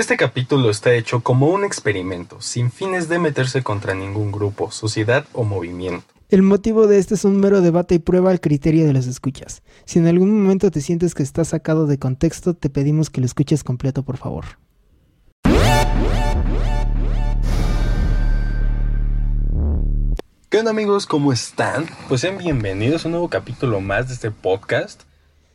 Este capítulo está hecho como un experimento, sin fines de meterse contra ningún grupo, sociedad o movimiento. El motivo de este es un mero debate y prueba al criterio de los escuchas. Si en algún momento te sientes que está sacado de contexto, te pedimos que lo escuches completo, por favor. ¿Qué onda amigos? ¿Cómo están? Pues sean bienvenidos a un nuevo capítulo más de este podcast.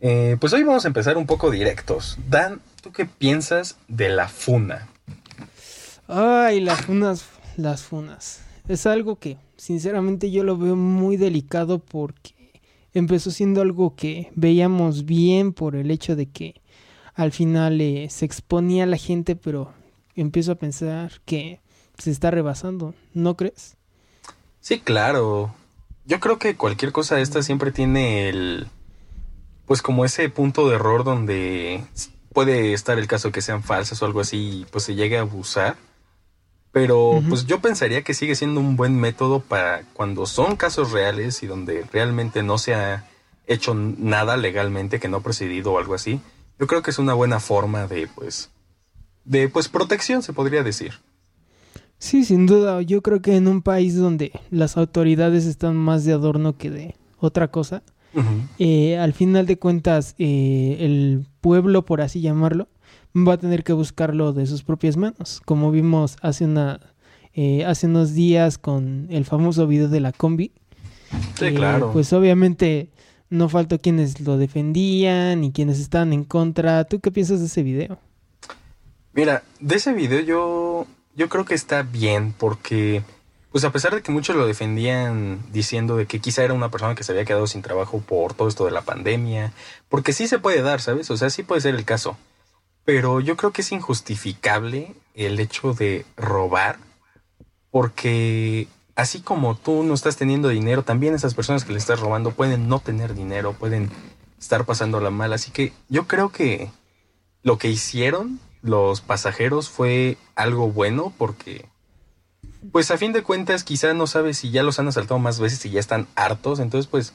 Eh, pues hoy vamos a empezar un poco directos. Dan, ¿tú qué piensas de la funa? Ay, las funas, las funas. Es algo que, sinceramente, yo lo veo muy delicado porque empezó siendo algo que veíamos bien por el hecho de que al final eh, se exponía a la gente, pero empiezo a pensar que se está rebasando, ¿no crees? Sí, claro. Yo creo que cualquier cosa de esta siempre tiene el... Pues como ese punto de error donde puede estar el caso que sean falsas o algo así y pues se llegue a abusar. Pero pues yo pensaría que sigue siendo un buen método para cuando son casos reales y donde realmente no se ha hecho nada legalmente que no ha procedido o algo así. Yo creo que es una buena forma de pues de pues protección se podría decir. Sí, sin duda. Yo creo que en un país donde las autoridades están más de adorno que de otra cosa, eh, al final de cuentas eh, el pueblo, por así llamarlo, va a tener que buscarlo de sus propias manos, como vimos hace una eh, hace unos días con el famoso video de la combi. Sí, claro. Pues obviamente no faltó quienes lo defendían y quienes estaban en contra. ¿Tú qué piensas de ese video? Mira, de ese video yo yo creo que está bien porque, pues a pesar de que muchos lo defendían diciendo de que quizá era una persona que se había quedado sin trabajo por todo esto de la pandemia, porque sí se puede dar, ¿sabes? O sea, sí puede ser el caso. Pero yo creo que es injustificable el hecho de robar, porque así como tú no estás teniendo dinero, también esas personas que le estás robando pueden no tener dinero, pueden estar pasando la mal. Así que yo creo que lo que hicieron los pasajeros fue algo bueno porque, pues a fin de cuentas, quizá no sabes si ya los han asaltado más veces y ya están hartos. Entonces, pues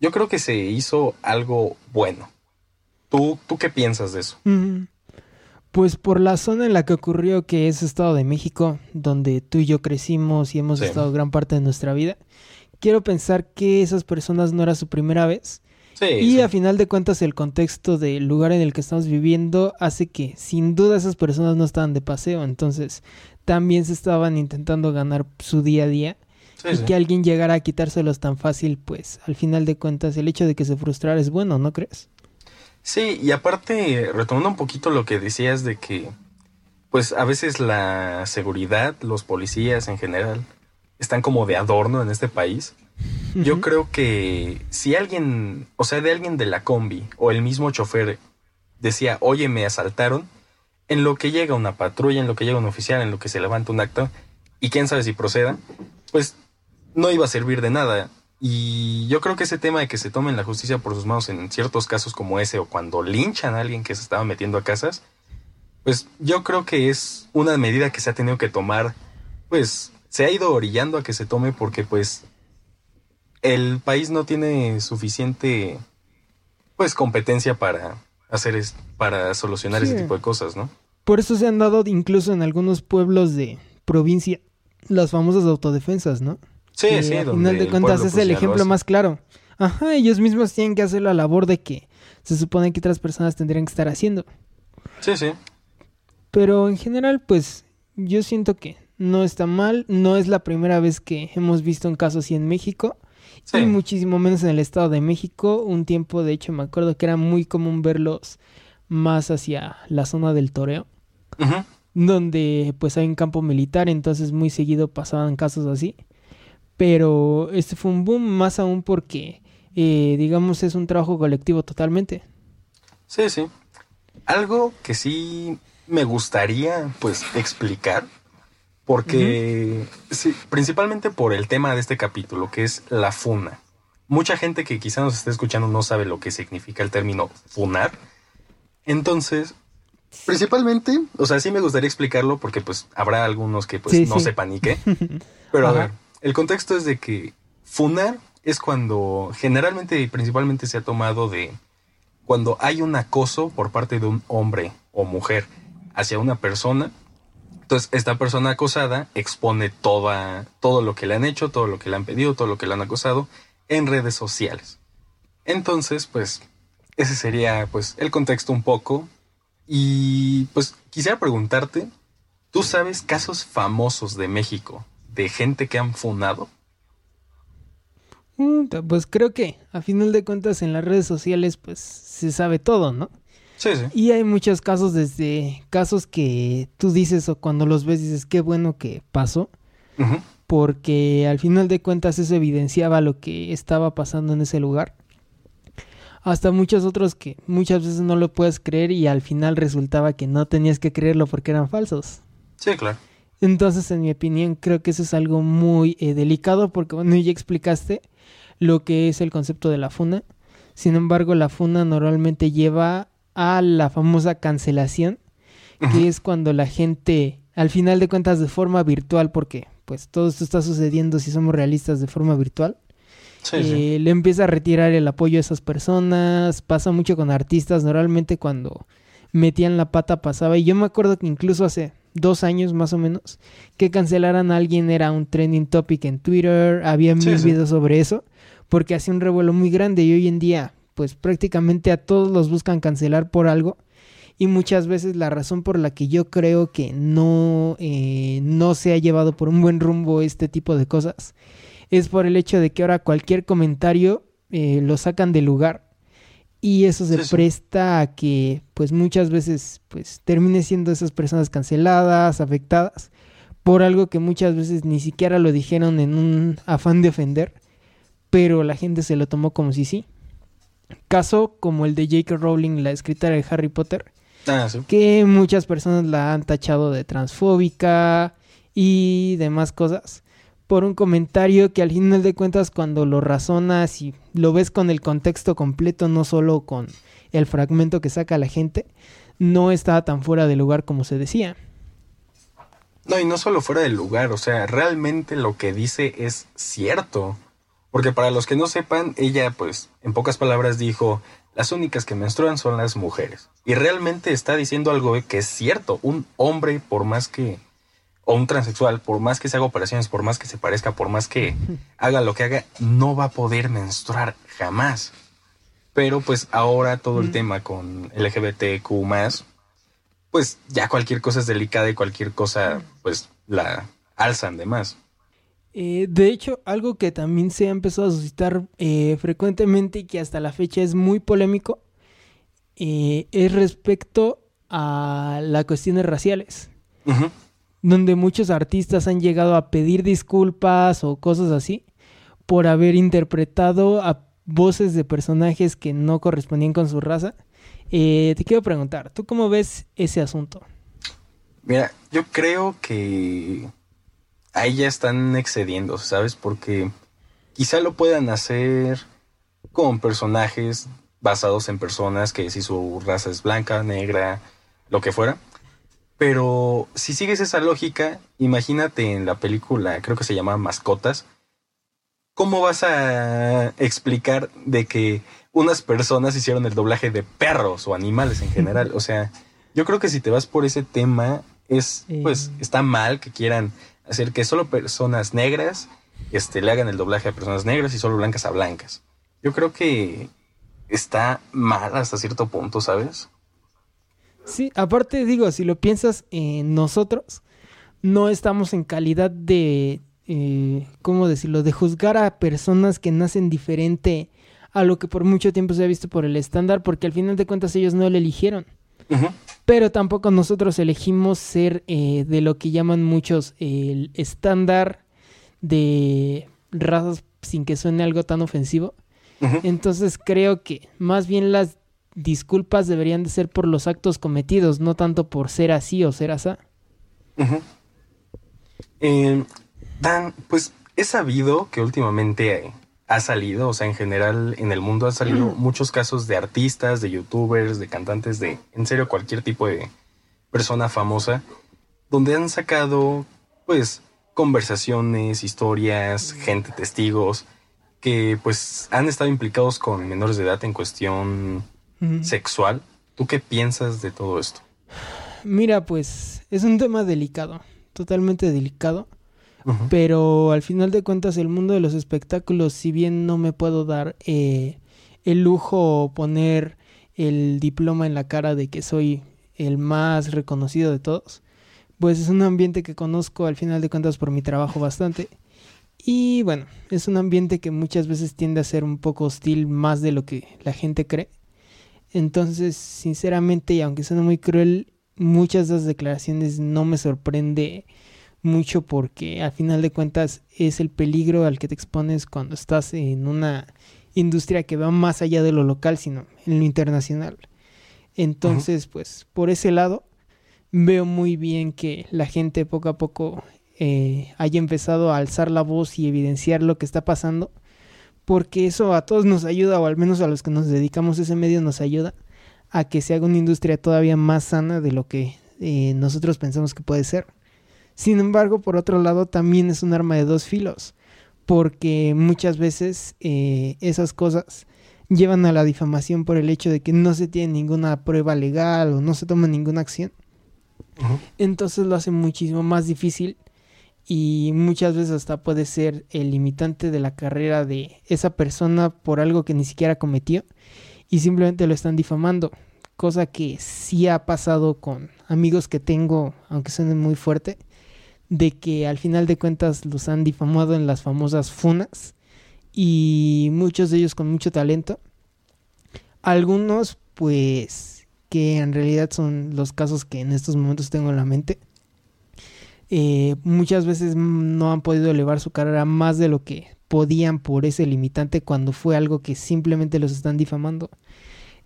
yo creo que se hizo algo bueno. ¿Tú, tú qué piensas de eso? Pues por la zona en la que ocurrió, que es Estado de México, donde tú y yo crecimos y hemos estado gran parte de nuestra vida, quiero pensar que esas personas no era su primera vez y a final de cuentas el contexto del lugar en el que estamos viviendo hace que sin duda esas personas no estaban de paseo, entonces también se estaban intentando ganar su día a día. y que alguien llegara a quitárselos tan fácil, pues al final de cuentas el hecho de que se frustrara es bueno, ¿no crees? Sí, y aparte, retomando un poquito lo que decías de que, pues a veces la seguridad, los policías en general, están como de adorno en este país. Yo creo que si alguien, o sea, de alguien de la combi o el mismo chofer decía, oye, me asaltaron, en lo que llega una patrulla, en lo que llega un oficial, en lo que se levanta un acto, y quién sabe si proceda, pues no iba a servir de nada. Y yo creo que ese tema de que se tomen la justicia por sus manos en ciertos casos como ese o cuando linchan a alguien que se estaba metiendo a casas, pues yo creo que es una medida que se ha tenido que tomar, pues se ha ido orillando a que se tome porque pues el país no tiene suficiente pues competencia para hacer es, para solucionar ese tipo de cosas, ¿no? Por eso se han dado incluso en algunos pueblos de provincia las famosas autodefensas, ¿no? Sí, sí. Al final de cuentas es el ejemplo más claro. Ajá, ellos mismos tienen que hacer la labor de que se supone que otras personas tendrían que estar haciendo. Sí, sí. Pero en general, pues yo siento que no está mal. No es la primera vez que hemos visto un caso así en México. Y muchísimo menos en el Estado de México. Un tiempo, de hecho, me acuerdo que era muy común verlos más hacia la zona del toreo. Donde pues hay un campo militar, entonces muy seguido pasaban casos así. Pero este fue un boom más aún porque, eh, digamos, es un trabajo colectivo totalmente. Sí, sí. Algo que sí me gustaría pues explicar porque, sí, principalmente por el tema de este capítulo, que es la funa. Mucha gente que quizá nos esté escuchando no sabe lo que significa el término funar. Entonces, principalmente, o sea, sí me gustaría explicarlo porque pues habrá algunos que pues no sepan ni qué. Pero a ver, el contexto es de que funar es cuando generalmente y principalmente se ha tomado de cuando hay un acoso por parte de un hombre o mujer hacia una persona. Entonces, esta persona acosada expone toda, todo lo que le han hecho, todo lo que le han pedido, todo lo que le han acosado en redes sociales. Entonces, pues, ese sería pues el contexto un poco. Y pues quisiera preguntarte, ¿tú sabes casos famosos de México de gente que han funado? Mm, pues creo que a final de cuentas en las redes sociales pues se sabe todo, ¿no? Sí, sí. Y hay muchos casos desde casos que tú dices o cuando los ves dices qué bueno que pasó. Porque al final de cuentas eso evidenciaba lo que estaba pasando en ese lugar. Hasta muchos otros que muchas veces no lo puedes creer y al final resultaba que no tenías que creerlo porque eran falsos. Sí, claro. Entonces, en mi opinión, creo que eso es algo muy eh, delicado porque, bueno, ya explicaste lo que es el concepto de la funa. Sin embargo, la funa normalmente lleva a la famosa cancelación, que es cuando la gente, al final de cuentas, de forma virtual, porque pues todo esto está sucediendo si somos realistas de forma virtual, eh, le empieza a retirar el apoyo a esas personas. Pasa mucho con artistas, normalmente cuando metían la pata pasaba. Y yo me acuerdo que incluso hace dos años más o menos, que cancelaran a alguien era un trending topic en Twitter, había mil videos sobre eso porque hace un revuelo muy grande. Y hoy en día pues prácticamente a todos los buscan cancelar por algo. Y muchas veces la razón por la que yo creo que no, eh, no se ha llevado por un buen rumbo este tipo de cosas es por el hecho de que ahora cualquier comentario eh, lo sacan del lugar y eso se presta a que pues muchas veces pues termine siendo esas personas canceladas, afectadas por algo que muchas veces ni siquiera lo dijeron en un afán de ofender pero la gente se lo tomó como si sí. Caso como el de J.K. Rowling, la escritora de Harry Potter, ah, que muchas personas la han tachado de transfóbica y demás cosas por un comentario que al final de cuentas cuando lo razonas y lo ves con el contexto completo, no solo con el fragmento que saca la gente, no está tan fuera de lugar como se decía. No, y no solo fuera del lugar, o sea, realmente lo que dice es cierto. Porque para los que no sepan, ella, pues, en pocas palabras dijo, las únicas que menstruan son las mujeres. Y realmente está diciendo algo que es cierto. Un hombre, por más que, o un transexual, por más que se haga operaciones, por más que se parezca, por más que haga lo que haga, no va a poder menstruar jamás. Pero pues ahora todo el tema con LGBTQ pues ya cualquier cosa es delicada y cualquier cosa, pues la alzan de más. Eh, de hecho, algo que también se ha empezado a suscitar eh, frecuentemente y que hasta la fecha es muy polémico eh, es respecto a las cuestiones raciales. Donde muchos artistas han llegado a pedir disculpas o cosas así por haber interpretado a voces de personajes que no correspondían con su raza. te quiero preguntar, ¿tú cómo ves ese asunto? Mira, yo creo que ahí ya están excediendo, ¿sabes? Porque quizá lo puedan hacer con personajes basados en personas que si su raza es blanca, negra, lo que fuera. Pero si sigues esa lógica, imagínate en la película, creo que se llama Mascotas, ¿cómo vas a explicar de que unas personas hicieron el doblaje de perros o animales en general? O sea, yo creo que si te vas por ese tema, es, pues, está mal que quieran hacer que solo personas negras este, le hagan el doblaje a personas negras y solo blancas a blancas. Yo creo que está mal hasta cierto punto, ¿sabes? Sí, aparte digo, si lo piensas en nosotros, no estamos en calidad de, eh, ¿cómo decirlo?, de juzgar a personas que nacen diferente a lo que por mucho tiempo se ha visto por el estándar, porque al final de cuentas ellos no lo eligieron. Pero tampoco nosotros elegimos ser eh, de lo que llaman muchos el estándar de razas sin que suene algo tan ofensivo. Entonces creo que más bien las disculpas deberían de ser por los actos cometidos, no tanto por ser así o ser asá. Eh, Dan, pues he sabido que últimamente ha salido, o sea, en general en el mundo han salido muchos casos de artistas, de youtubers, de cantantes, de, en serio, cualquier tipo de persona famosa, donde han sacado, pues, conversaciones, historias, gente, testigos, que pues han estado implicados con menores de edad en cuestión sexual. ¿Tú qué piensas de todo esto? Mira, pues es un tema delicado, totalmente delicado. Pero al final de cuentas el mundo de los espectáculos, si bien no me puedo dar eh, el lujo o poner el diploma en la cara de que soy el más reconocido de todos, pues es un ambiente que conozco al final de cuentas por mi trabajo bastante. Y bueno, es un ambiente que muchas veces tiende a ser un poco hostil más de lo que la gente cree. Entonces, sinceramente, y aunque suene muy cruel, muchas de las declaraciones no me sorprende mucho porque al final de cuentas es el peligro al que te expones cuando estás en una industria que va más allá de lo local, sino en lo internacional. Entonces, pues por ese lado, veo muy bien que la gente poco a poco eh, haya empezado a alzar la voz y evidenciar lo que está pasando, porque eso a todos nos ayuda, o al menos a los que nos dedicamos a ese medio nos ayuda, a que se haga una industria todavía más sana de lo que eh, nosotros pensamos que puede ser. Sin embargo, por otro lado, también es un arma de dos filos, porque muchas veces eh, esas cosas llevan a la difamación por el hecho de que no se tiene ninguna prueba legal o no se toma ninguna acción. Entonces lo hace muchísimo más difícil y muchas veces hasta puede ser el limitante de la carrera de esa persona por algo que ni siquiera cometió y simplemente lo están difamando, cosa que sí ha pasado con amigos que tengo, aunque suene muy fuerte, de que al final de cuentas los han difamado en las famosas funas y muchos de ellos con mucho talento. Algunos pues que en realidad son los casos que en estos momentos tengo en la mente. Eh, muchas veces no han podido elevar su carrera más de lo que podían por ese limitante cuando fue algo que simplemente los están difamando.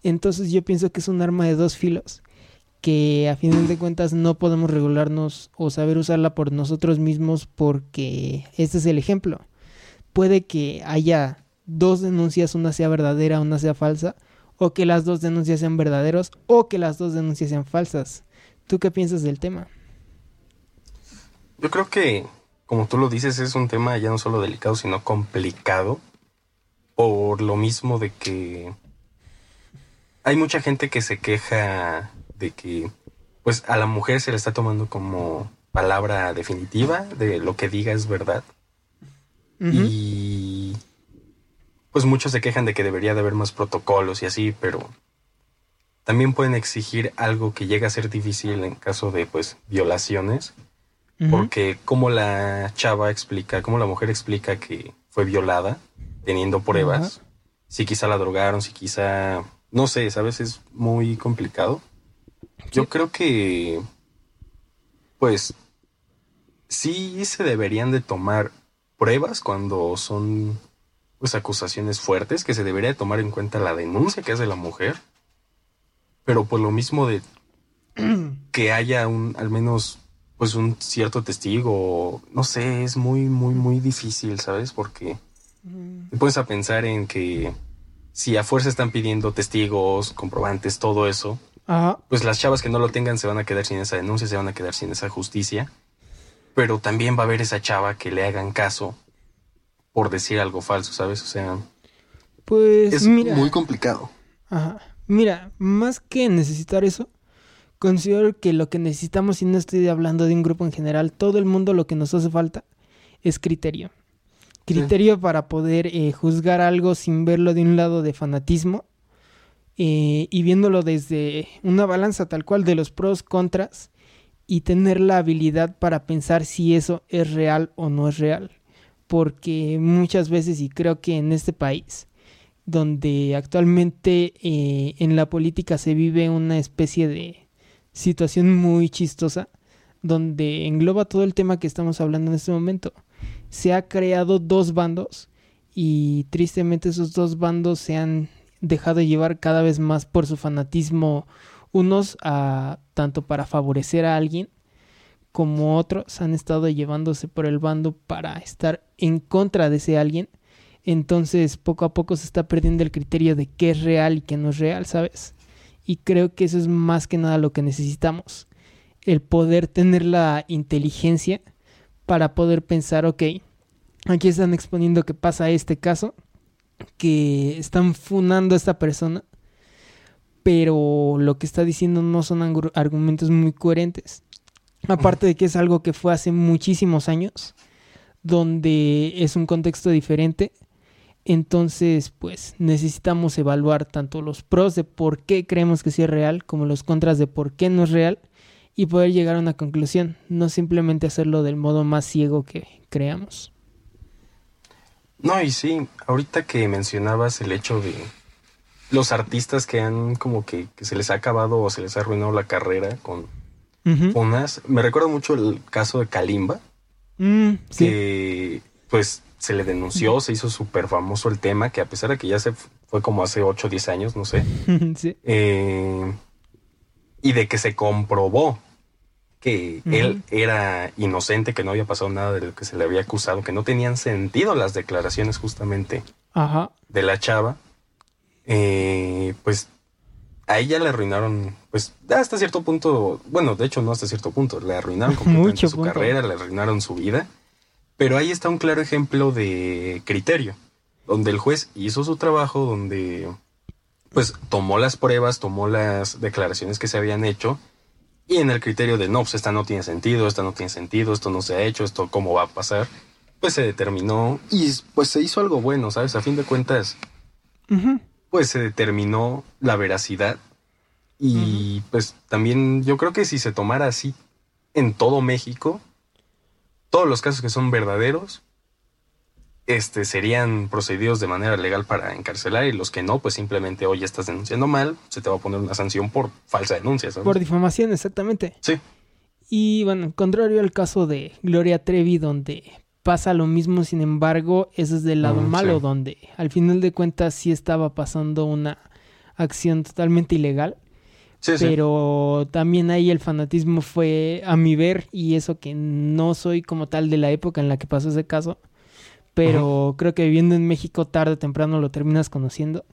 Entonces yo pienso que es un arma de dos filos que a final de cuentas no podemos regularnos o saber usarla por nosotros mismos porque este es el ejemplo. Puede que haya dos denuncias, una sea verdadera, una sea falsa, o que las dos denuncias sean verdaderos o que las dos denuncias sean falsas. ¿Tú qué piensas del tema? Yo creo que, como tú lo dices, es un tema ya no solo delicado, sino complicado, por lo mismo de que hay mucha gente que se queja de que pues a la mujer se le está tomando como palabra definitiva de lo que diga es verdad. Y pues muchos se quejan de que debería de haber más protocolos y así, pero también pueden exigir algo que llega a ser difícil en caso de pues violaciones, porque como la chava explica, como la mujer explica que fue violada teniendo pruebas, si quizá la drogaron, si quizá no sé, sabes, es muy complicado. Yo creo que, pues, sí se deberían de tomar pruebas cuando son, pues, acusaciones fuertes, que se debería de tomar en cuenta la denuncia que hace la mujer, pero por lo mismo de que haya un, al menos, pues, un cierto testigo, no sé, es muy, muy, muy difícil, ¿sabes? Porque te pones a pensar en que si a fuerza están pidiendo testigos, comprobantes, todo eso, pues las chavas que no lo tengan se van a quedar sin esa denuncia, se van a quedar sin esa justicia. Pero también va a haber esa chava que le hagan caso por decir algo falso, ¿sabes? O sea, pues es muy complicado. Ajá. Mira, más que necesitar eso, considero que lo que necesitamos, y no estoy hablando de un grupo en general, todo el mundo lo que nos hace falta es criterio. Criterio para poder eh, juzgar algo sin verlo de un lado de fanatismo eh, y viéndolo desde una balanza tal cual de los pros, contras y tener la habilidad para pensar si eso es real o no es real. Porque muchas veces, y creo que en este país, donde actualmente eh, en la política se vive una especie de situación muy chistosa, donde engloba todo el tema que estamos hablando en este momento. Se ha creado dos bandos y tristemente esos dos bandos se han dejado llevar cada vez más por su fanatismo, unos a, tanto para favorecer a alguien como otros han estado llevándose por el bando para estar en contra de ese alguien. Entonces poco a poco se está perdiendo el criterio de qué es real y qué no es real, ¿sabes? Y creo que eso es más que nada lo que necesitamos. El poder tener la inteligencia para poder pensar, ok, aquí están exponiendo que pasa este caso, que están funando a esta persona, pero lo que está diciendo no son argumentos muy coherentes. Aparte de que es algo que fue hace muchísimos años, donde es un contexto diferente. Entonces, pues necesitamos evaluar tanto los pros de por qué creemos que sí es real, como los contras de por qué no es real, y poder llegar a una conclusión, no simplemente hacerlo del modo más ciego que creamos. No, y sí, ahorita que mencionabas el hecho de los artistas que han como que, se les ha acabado o se les ha arruinado la carrera con unas, me recuerdo mucho el caso de Kalimba, mm, que pues se le denunció, se hizo súper famoso el tema, que a pesar de que ya se fue como hace 8 o 10 años, no sé, eh, y de que se comprobó que él era inocente, que no había pasado nada de lo que se le había acusado, que no tenían sentido las declaraciones justamente de la chava, eh, pues a ella le arruinaron, pues hasta cierto punto, bueno, de hecho no hasta cierto punto, le arruinaron completamente su carrera, le arruinaron su vida, pero ahí está un claro ejemplo de criterio, donde el juez hizo su trabajo, donde pues tomó las pruebas, tomó las declaraciones que se habían hecho, y en el criterio de no, pues esta no tiene sentido, esta no tiene sentido, esto no se ha hecho, esto cómo va a pasar, pues se determinó y pues se hizo algo bueno, ¿sabes? A fin de cuentas, pues se determinó la veracidad. Y pues también yo creo que si se tomara así en todo México, todos los casos que son verdaderos, este, serían procedidos de manera legal para encarcelar y los que no, pues simplemente, oye, estás denunciando mal, se te va a poner una sanción por falsa denuncia. Por difamación, exactamente. Sí. Y bueno, contrario al caso de Gloria Trevi, donde pasa lo mismo, sin embargo, eso es del lado mm, malo, donde al final de cuentas sí estaba pasando una acción totalmente ilegal. Sí, pero también ahí el fanatismo fue a mi ver y eso que no soy como tal de la época en la que pasó ese caso, pero creo que viviendo en México tarde o temprano lo terminas conociendo.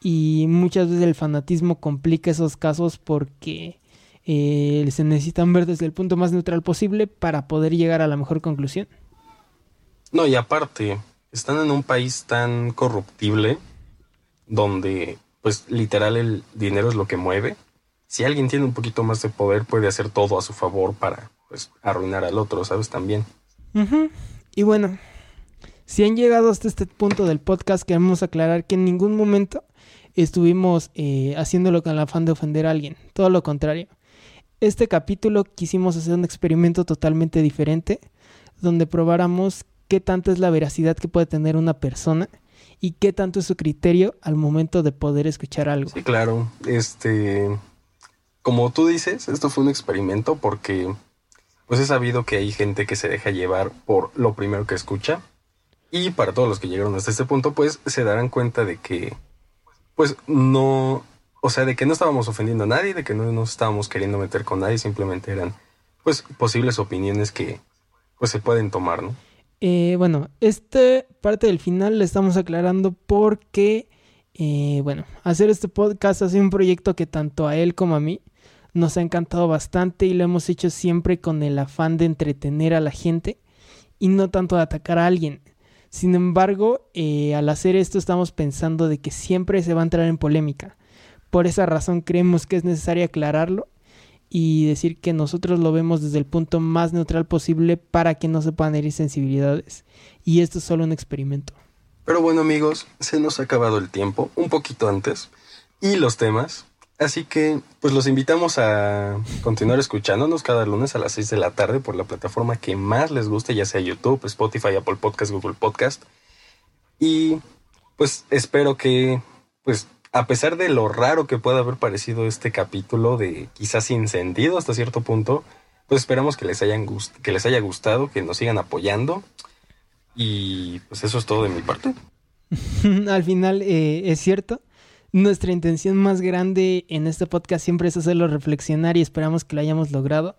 Y muchas veces el fanatismo complica esos casos porque eh, se necesitan ver desde el punto más neutral posible para poder llegar a la mejor conclusión. No, y aparte, están en un país tan corruptible donde, pues, literal el dinero es lo que mueve. Si alguien tiene un poquito más de poder, puede hacer todo a su favor para, pues, arruinar al otro, ¿sabes? También. Y bueno, si han llegado hasta este punto del podcast, queremos aclarar que en ningún momento estuvimos eh, haciéndolo con el afán de ofender a alguien. Todo lo contrario. Este capítulo quisimos hacer un experimento totalmente diferente, donde probáramos qué tanto es la veracidad que puede tener una persona y qué tanto es su criterio al momento de poder escuchar algo. Sí, claro. Este, como tú dices, esto fue un experimento porque pues he sabido que hay gente que se deja llevar por lo primero que escucha y para todos los que llegaron hasta este punto, pues se darán cuenta de que, pues no, o sea, de que no estábamos ofendiendo a nadie, de que no nos estábamos queriendo meter con nadie, simplemente eran, pues, posibles opiniones que, pues, se pueden tomar, ¿no? Eh, bueno, esta parte del final la estamos aclarando porque, eh, bueno, hacer este podcast ha sido un proyecto que tanto a él como a mí nos ha encantado bastante y lo hemos hecho siempre con el afán de entretener a la gente y no tanto de atacar a alguien. Sin embargo, eh, al hacer esto estamos pensando de que siempre se va a entrar en polémica. Por esa razón creemos que es necesario aclararlo y decir que nosotros lo vemos desde el punto más neutral posible para que no se puedan herir sensibilidades. Y esto es solo un experimento. Pero bueno amigos, se nos ha acabado el tiempo, un poquito antes, y los temas. Así que, pues los invitamos a continuar escuchándonos cada lunes a las 6 de la tarde por la plataforma que más les guste, ya sea YouTube, Spotify, Apple Podcast, Google Podcast. Y pues espero que, pues a pesar de lo raro que pueda haber parecido este capítulo de quizás sin hasta cierto punto, pues esperamos que les, hayan que les haya gustado, que nos sigan apoyando. Y pues eso es todo de mi parte. Al final eh, es cierto nuestra intención más grande en este podcast siempre es hacerlo reflexionar y esperamos que lo hayamos logrado.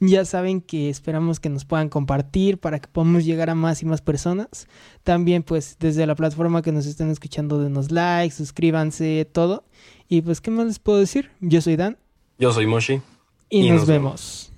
Ya saben que esperamos que nos puedan compartir para que podamos llegar a más y más personas. También pues desde la plataforma que nos estén escuchando denos like, suscríbanse, todo. Y pues ¿qué más les puedo decir? Yo soy Dan. Yo soy Moshi. Y, nos, vemos.